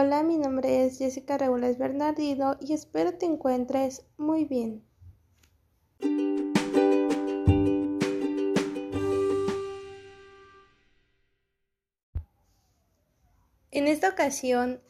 Hola, mi nombre es Jessica Regules Bernardino y espero te encuentres muy bien. En esta ocasión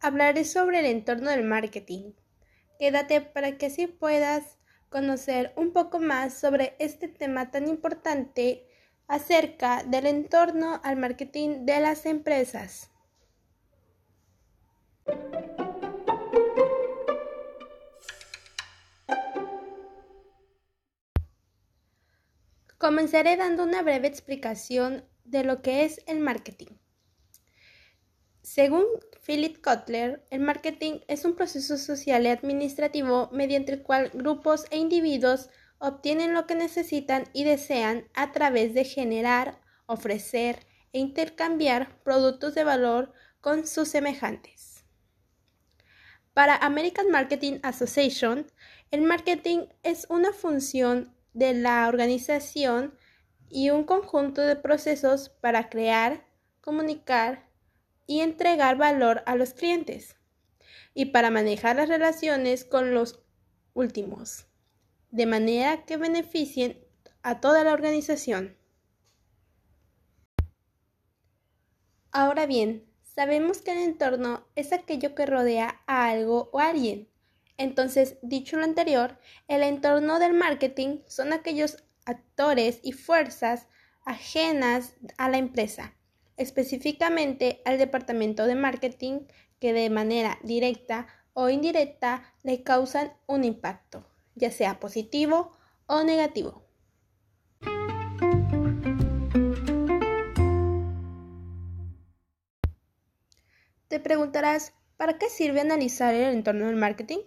hablaré sobre el entorno del marketing. Quédate para que así puedas conocer un poco más sobre este tema tan importante acerca del entorno al marketing de las empresas. Comenzaré dando una breve explicación de lo que es el marketing. Según Philip Kotler, el marketing es un proceso social y administrativo mediante el cual grupos e individuos obtienen lo que necesitan y desean a través de generar, ofrecer e intercambiar productos de valor con sus semejantes. Para American Marketing Association, el marketing es una función de la organización y un conjunto de procesos para crear, comunicar y entregar valor a los clientes y para manejar las relaciones con los últimos, de manera que beneficien a toda la organización. Ahora bien, sabemos que el entorno es aquello que rodea a algo o a alguien. Entonces, dicho lo anterior, el entorno del marketing son aquellos actores y fuerzas ajenas a la empresa, específicamente al departamento de marketing que de manera directa o indirecta le causan un impacto, ya sea positivo o negativo. Te preguntarás, ¿para qué sirve analizar el entorno del marketing?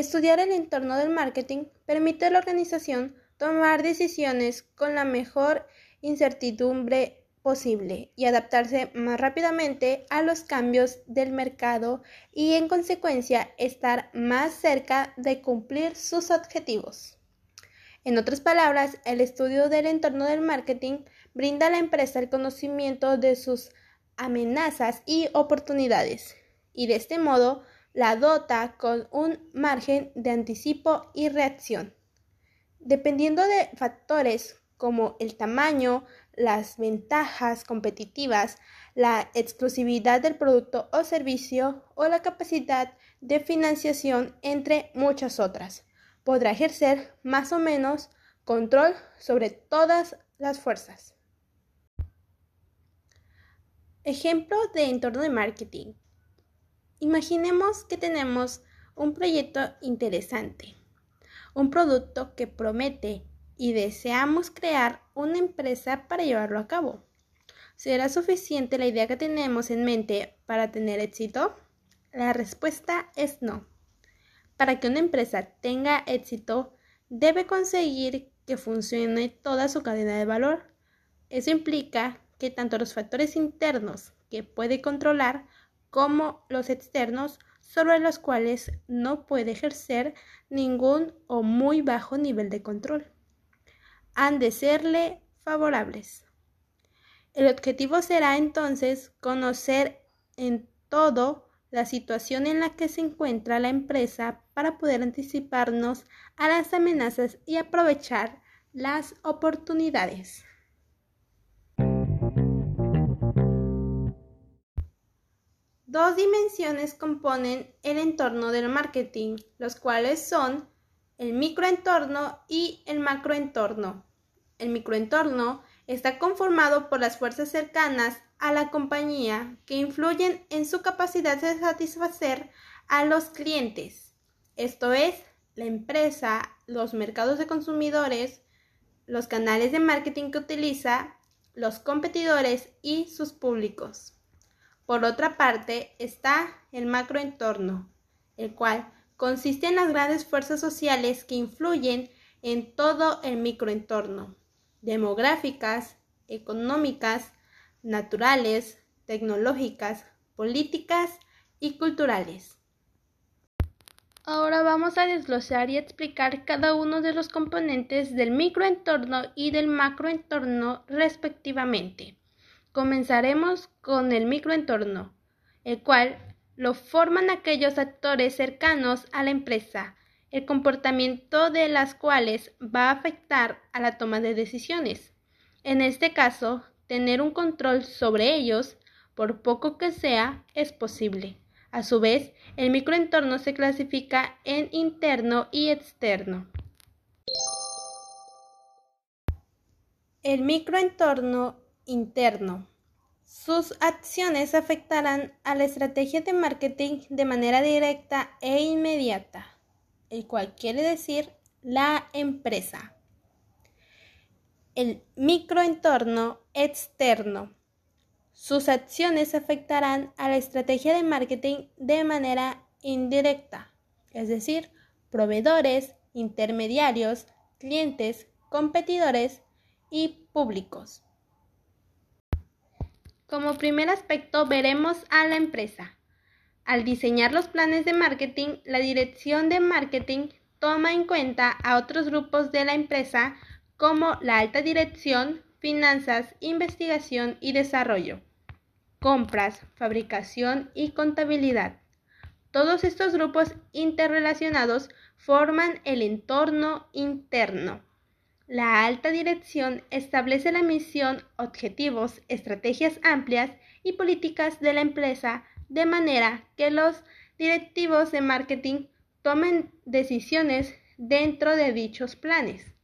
Estudiar el entorno del marketing permite a la organización tomar decisiones con la mejor incertidumbre posible y adaptarse más rápidamente a los cambios del mercado y en consecuencia estar más cerca de cumplir sus objetivos. En otras palabras, el estudio del entorno del marketing brinda a la empresa el conocimiento de sus amenazas y oportunidades y de este modo la dota con un margen de anticipo y reacción. Dependiendo de factores como el tamaño, las ventajas competitivas, la exclusividad del producto o servicio o la capacidad de financiación, entre muchas otras, podrá ejercer más o menos control sobre todas las fuerzas. Ejemplo de entorno de marketing. Imaginemos que tenemos un proyecto interesante un producto que promete y deseamos crear una empresa para llevarlo a cabo. ¿Será suficiente la idea que tenemos en mente para tener éxito? La respuesta es no. Para que una empresa tenga éxito, debe conseguir que funcione toda su cadena de valor. Eso implica que tanto los factores internos que puede controlar como los externos sobre los cuales no puede ejercer ningún o muy bajo nivel de control. Han de serle favorables. El objetivo será entonces conocer en todo la situación en la que se encuentra la empresa para poder anticiparnos a las amenazas y aprovechar las oportunidades. Dos dimensiones componen el entorno del marketing, los cuales son el microentorno y el macroentorno. El microentorno está conformado por las fuerzas cercanas a la compañía que influyen en su capacidad de satisfacer a los clientes, esto es, la empresa, los mercados de consumidores, los canales de marketing que utiliza, los competidores y sus públicos. Por otra parte está el macroentorno, el cual consiste en las grandes fuerzas sociales que influyen en todo el microentorno, demográficas, económicas, naturales, tecnológicas, políticas y culturales. Ahora vamos a desglosar y explicar cada uno de los componentes del microentorno y del macroentorno respectivamente. Comenzaremos con el microentorno, el cual lo forman aquellos actores cercanos a la empresa, el comportamiento de las cuales va a afectar a la toma de decisiones. En este caso, tener un control sobre ellos, por poco que sea, es posible. A su vez, el microentorno se clasifica en interno y externo. El microentorno interno. Sus acciones afectarán a la estrategia de marketing de manera directa e inmediata, el cual quiere decir la empresa. El microentorno externo. Sus acciones afectarán a la estrategia de marketing de manera indirecta, es decir, proveedores, intermediarios, clientes, competidores y públicos. Como primer aspecto veremos a la empresa. Al diseñar los planes de marketing, la dirección de marketing toma en cuenta a otros grupos de la empresa como la alta dirección, finanzas, investigación y desarrollo, compras, fabricación y contabilidad. Todos estos grupos interrelacionados forman el entorno interno. La alta dirección establece la misión, objetivos, estrategias amplias y políticas de la empresa de manera que los directivos de marketing tomen decisiones dentro de dichos planes.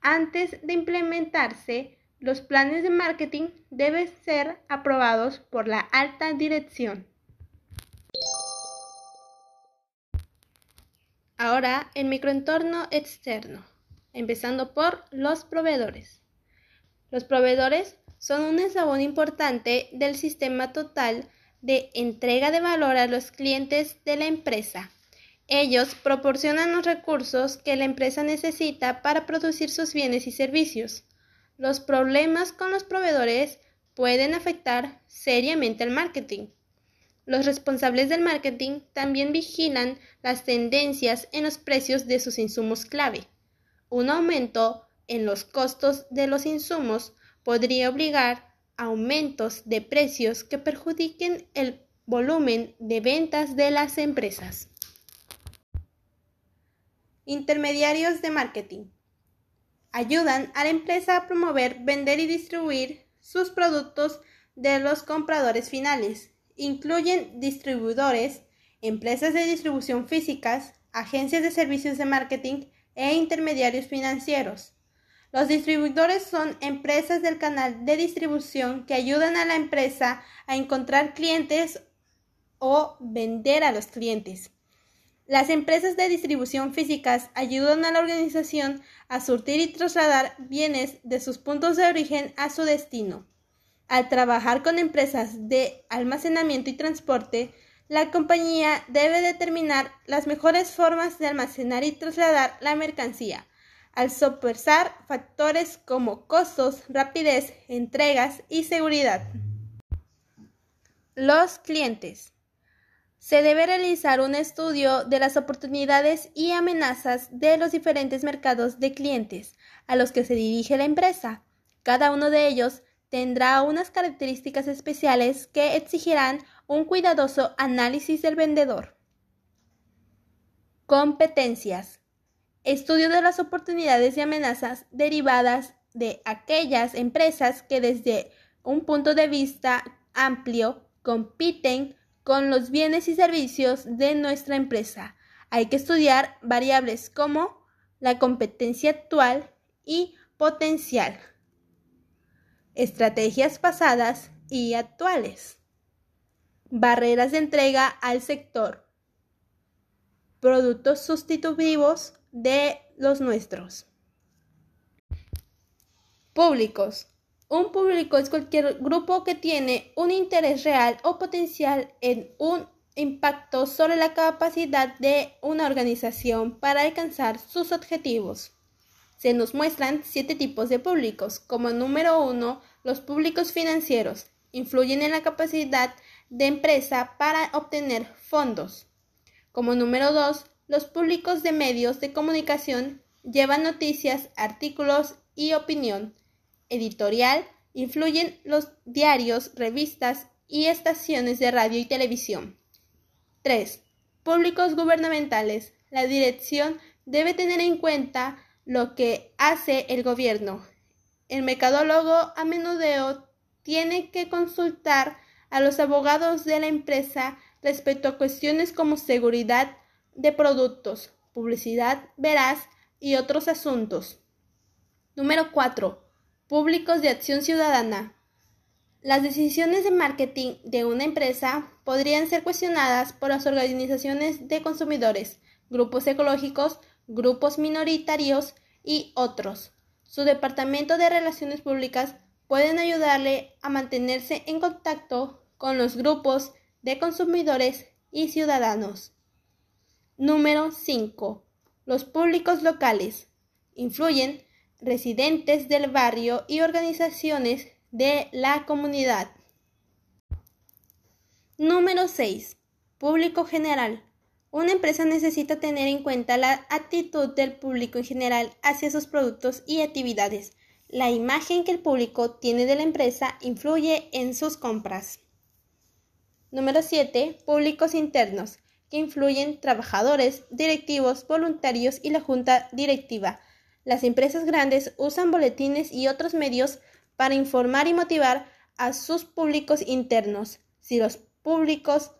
Antes de implementarse, los planes de marketing deben ser aprobados por la alta dirección. Ahora, el microentorno externo empezando por los proveedores. Los proveedores son un eslabón importante del sistema total de entrega de valor a los clientes de la empresa. Ellos proporcionan los recursos que la empresa necesita para producir sus bienes y servicios. Los problemas con los proveedores pueden afectar seriamente al marketing. Los responsables del marketing también vigilan las tendencias en los precios de sus insumos clave. Un aumento en los costos de los insumos podría obligar a aumentos de precios que perjudiquen el volumen de ventas de las empresas. Intermediarios de marketing. Ayudan a la empresa a promover, vender y distribuir sus productos de los compradores finales. Incluyen distribuidores, empresas de distribución físicas, agencias de servicios de marketing e intermediarios financieros. Los distribuidores son empresas del canal de distribución que ayudan a la empresa a encontrar clientes o vender a los clientes. Las empresas de distribución físicas ayudan a la organización a surtir y trasladar bienes de sus puntos de origen a su destino. Al trabajar con empresas de almacenamiento y transporte, la compañía debe determinar las mejores formas de almacenar y trasladar la mercancía, al sopesar factores como costos, rapidez, entregas y seguridad. Los clientes. Se debe realizar un estudio de las oportunidades y amenazas de los diferentes mercados de clientes a los que se dirige la empresa. Cada uno de ellos tendrá unas características especiales que exigirán un cuidadoso análisis del vendedor. Competencias. Estudio de las oportunidades y amenazas derivadas de aquellas empresas que desde un punto de vista amplio compiten con los bienes y servicios de nuestra empresa. Hay que estudiar variables como la competencia actual y potencial, estrategias pasadas y actuales. Barreras de entrega al sector. Productos sustitutivos de los nuestros. Públicos. Un público es cualquier grupo que tiene un interés real o potencial en un impacto sobre la capacidad de una organización para alcanzar sus objetivos. Se nos muestran siete tipos de públicos. Como número uno, los públicos financieros influyen en la capacidad de empresa para obtener fondos. Como número dos, los públicos de medios de comunicación llevan noticias, artículos y opinión editorial. Influyen los diarios, revistas y estaciones de radio y televisión. 3. Públicos gubernamentales. La dirección debe tener en cuenta lo que hace el gobierno. El mercadólogo a menudo tiene que consultar a los abogados de la empresa respecto a cuestiones como seguridad de productos, publicidad veraz y otros asuntos. Número 4. Públicos de acción ciudadana. Las decisiones de marketing de una empresa podrían ser cuestionadas por las organizaciones de consumidores, grupos ecológicos, grupos minoritarios y otros. Su departamento de relaciones públicas pueden ayudarle a mantenerse en contacto con los grupos de consumidores y ciudadanos. Número 5. Los públicos locales. Influyen residentes del barrio y organizaciones de la comunidad. Número 6. Público general. Una empresa necesita tener en cuenta la actitud del público en general hacia sus productos y actividades. La imagen que el público tiene de la empresa influye en sus compras. Número 7. Públicos internos, que influyen trabajadores, directivos, voluntarios y la junta directiva. Las empresas grandes usan boletines y otros medios para informar y motivar a sus públicos internos. Si los públicos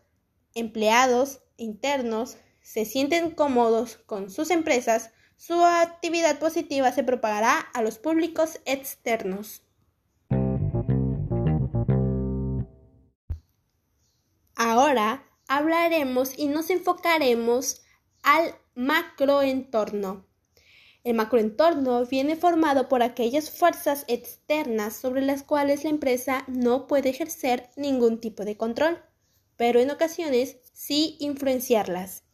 empleados internos se sienten cómodos con sus empresas, su actividad positiva se propagará a los públicos externos. Ahora hablaremos y nos enfocaremos al macroentorno. El macroentorno viene formado por aquellas fuerzas externas sobre las cuales la empresa no puede ejercer ningún tipo de control, pero en ocasiones sí influenciarlas.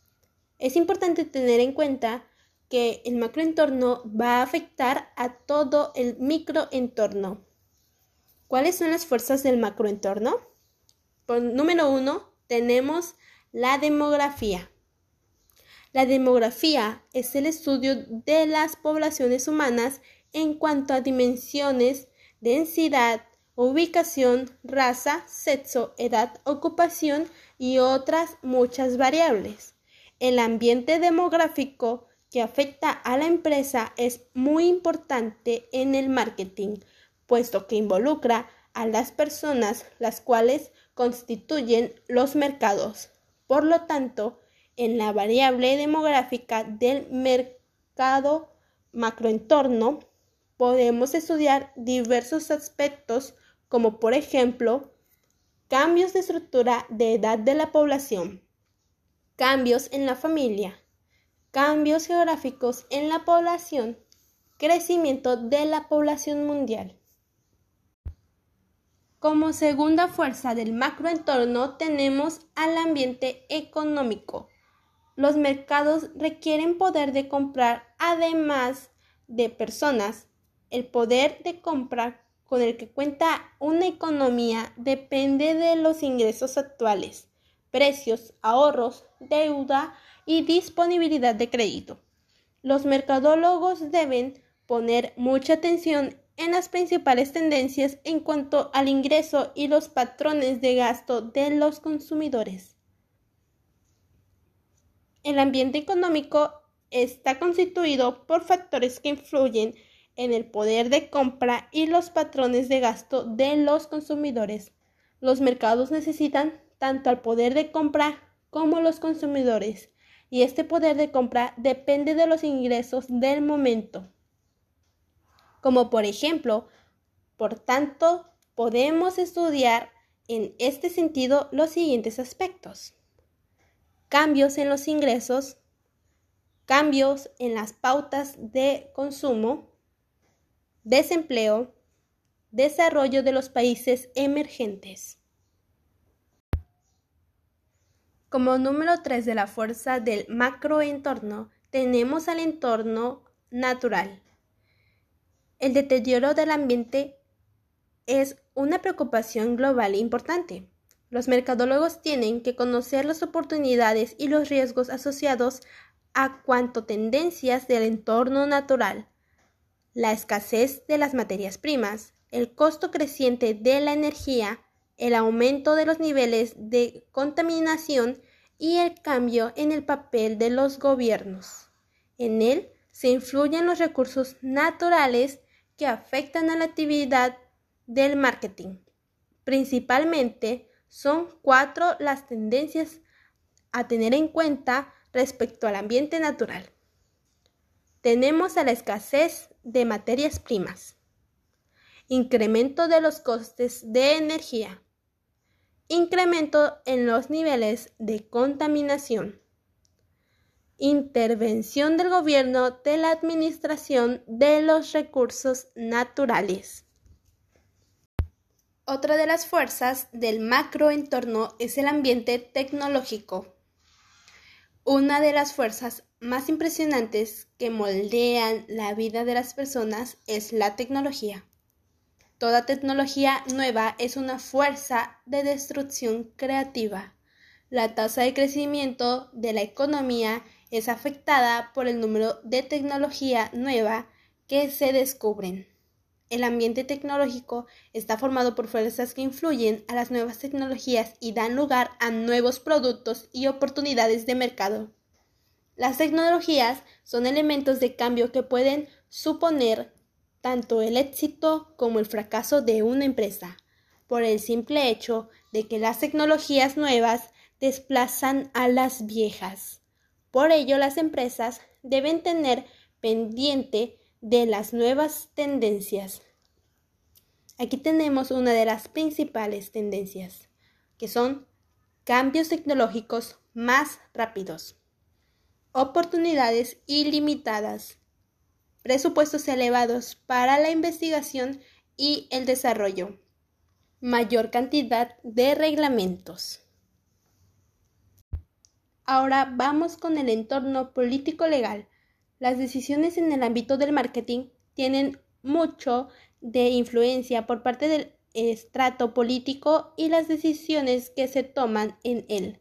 Es importante tener en cuenta que el macroentorno va a afectar a todo el microentorno. ¿Cuáles son las fuerzas del macroentorno? Por número uno, tenemos la demografía. La demografía es el estudio de las poblaciones humanas en cuanto a dimensiones, densidad, ubicación, raza, sexo, edad, ocupación y otras muchas variables. El ambiente demográfico que afecta a la empresa es muy importante en el marketing, puesto que involucra a las personas las cuales constituyen los mercados. Por lo tanto, en la variable demográfica del mercado macroentorno, podemos estudiar diversos aspectos como por ejemplo cambios de estructura de edad de la población, cambios en la familia, cambios geográficos en la población, crecimiento de la población mundial. Como segunda fuerza del macroentorno tenemos al ambiente económico, los mercados requieren poder de comprar además de personas. El poder de compra con el que cuenta una economía depende de los ingresos actuales, precios, ahorros, deuda y disponibilidad de crédito. Los mercadólogos deben poner mucha atención en las principales tendencias en cuanto al ingreso y los patrones de gasto de los consumidores. El ambiente económico está constituido por factores que influyen en el poder de compra y los patrones de gasto de los consumidores. Los mercados necesitan tanto al poder de compra como los consumidores, y este poder de compra depende de los ingresos del momento. Como por ejemplo, por tanto, podemos estudiar en este sentido los siguientes aspectos cambios en los ingresos, cambios en las pautas de consumo, desempleo, desarrollo de los países emergentes. Como número 3 de la fuerza del macroentorno, tenemos al entorno natural. El deterioro del ambiente es una preocupación global importante. Los mercadólogos tienen que conocer las oportunidades y los riesgos asociados a cuanto tendencias del entorno natural, la escasez de las materias primas, el costo creciente de la energía, el aumento de los niveles de contaminación y el cambio en el papel de los gobiernos. En él se influyen los recursos naturales que afectan a la actividad del marketing. Principalmente son cuatro las tendencias a tener en cuenta respecto al ambiente natural. Tenemos a la escasez de materias primas, incremento de los costes de energía, incremento en los niveles de contaminación, intervención del gobierno de la administración de los recursos naturales. Otra de las fuerzas del macroentorno es el ambiente tecnológico. Una de las fuerzas más impresionantes que moldean la vida de las personas es la tecnología. Toda tecnología nueva es una fuerza de destrucción creativa. La tasa de crecimiento de la economía es afectada por el número de tecnología nueva que se descubren. El ambiente tecnológico está formado por fuerzas que influyen a las nuevas tecnologías y dan lugar a nuevos productos y oportunidades de mercado. Las tecnologías son elementos de cambio que pueden suponer tanto el éxito como el fracaso de una empresa, por el simple hecho de que las tecnologías nuevas desplazan a las viejas. Por ello, las empresas deben tener pendiente de las nuevas tendencias. Aquí tenemos una de las principales tendencias, que son cambios tecnológicos más rápidos, oportunidades ilimitadas, presupuestos elevados para la investigación y el desarrollo, mayor cantidad de reglamentos. Ahora vamos con el entorno político-legal. Las decisiones en el ámbito del marketing tienen mucho de influencia por parte del estrato político y las decisiones que se toman en él.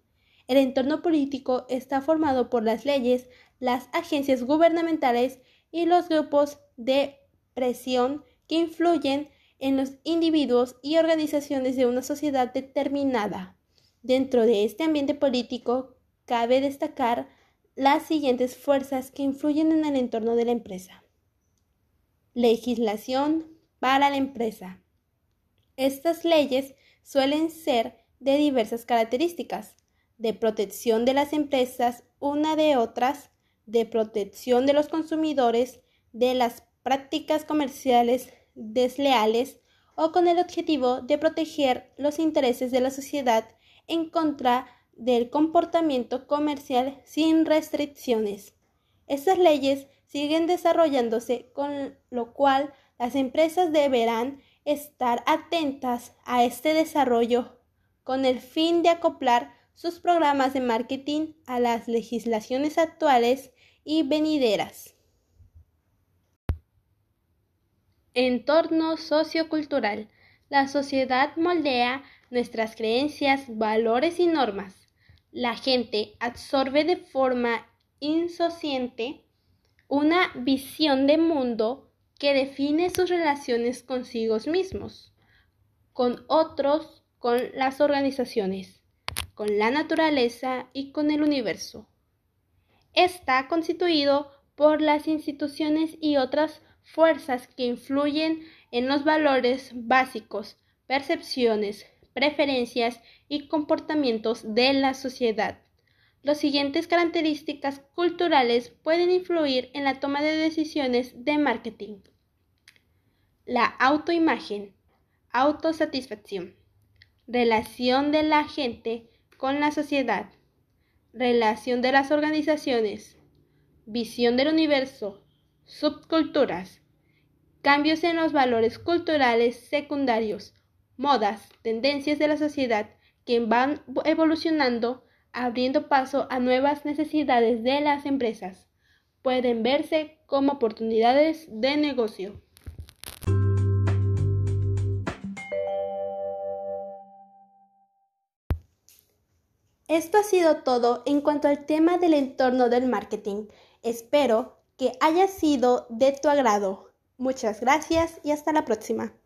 El entorno político está formado por las leyes, las agencias gubernamentales y los grupos de presión que influyen en los individuos y organizaciones de una sociedad determinada. Dentro de este ambiente político cabe destacar las siguientes fuerzas que influyen en el entorno de la empresa. Legislación para la empresa. Estas leyes suelen ser de diversas características, de protección de las empresas una de otras, de protección de los consumidores de las prácticas comerciales desleales o con el objetivo de proteger los intereses de la sociedad en contra del comportamiento comercial sin restricciones. Estas leyes siguen desarrollándose, con lo cual las empresas deberán estar atentas a este desarrollo con el fin de acoplar sus programas de marketing a las legislaciones actuales y venideras. Entorno sociocultural. La sociedad moldea nuestras creencias, valores y normas. La gente absorbe de forma insociente una visión de mundo que define sus relaciones consigo mismos, con otros, con las organizaciones, con la naturaleza y con el universo está constituido por las instituciones y otras fuerzas que influyen en los valores básicos, percepciones, preferencias y comportamientos de la sociedad. Las siguientes características culturales pueden influir en la toma de decisiones de marketing. La autoimagen, autosatisfacción, relación de la gente con la sociedad, relación de las organizaciones, visión del universo, subculturas, cambios en los valores culturales secundarios, modas, tendencias de la sociedad que van evolucionando, abriendo paso a nuevas necesidades de las empresas. Pueden verse como oportunidades de negocio. Esto ha sido todo en cuanto al tema del entorno del marketing. Espero que haya sido de tu agrado. Muchas gracias y hasta la próxima.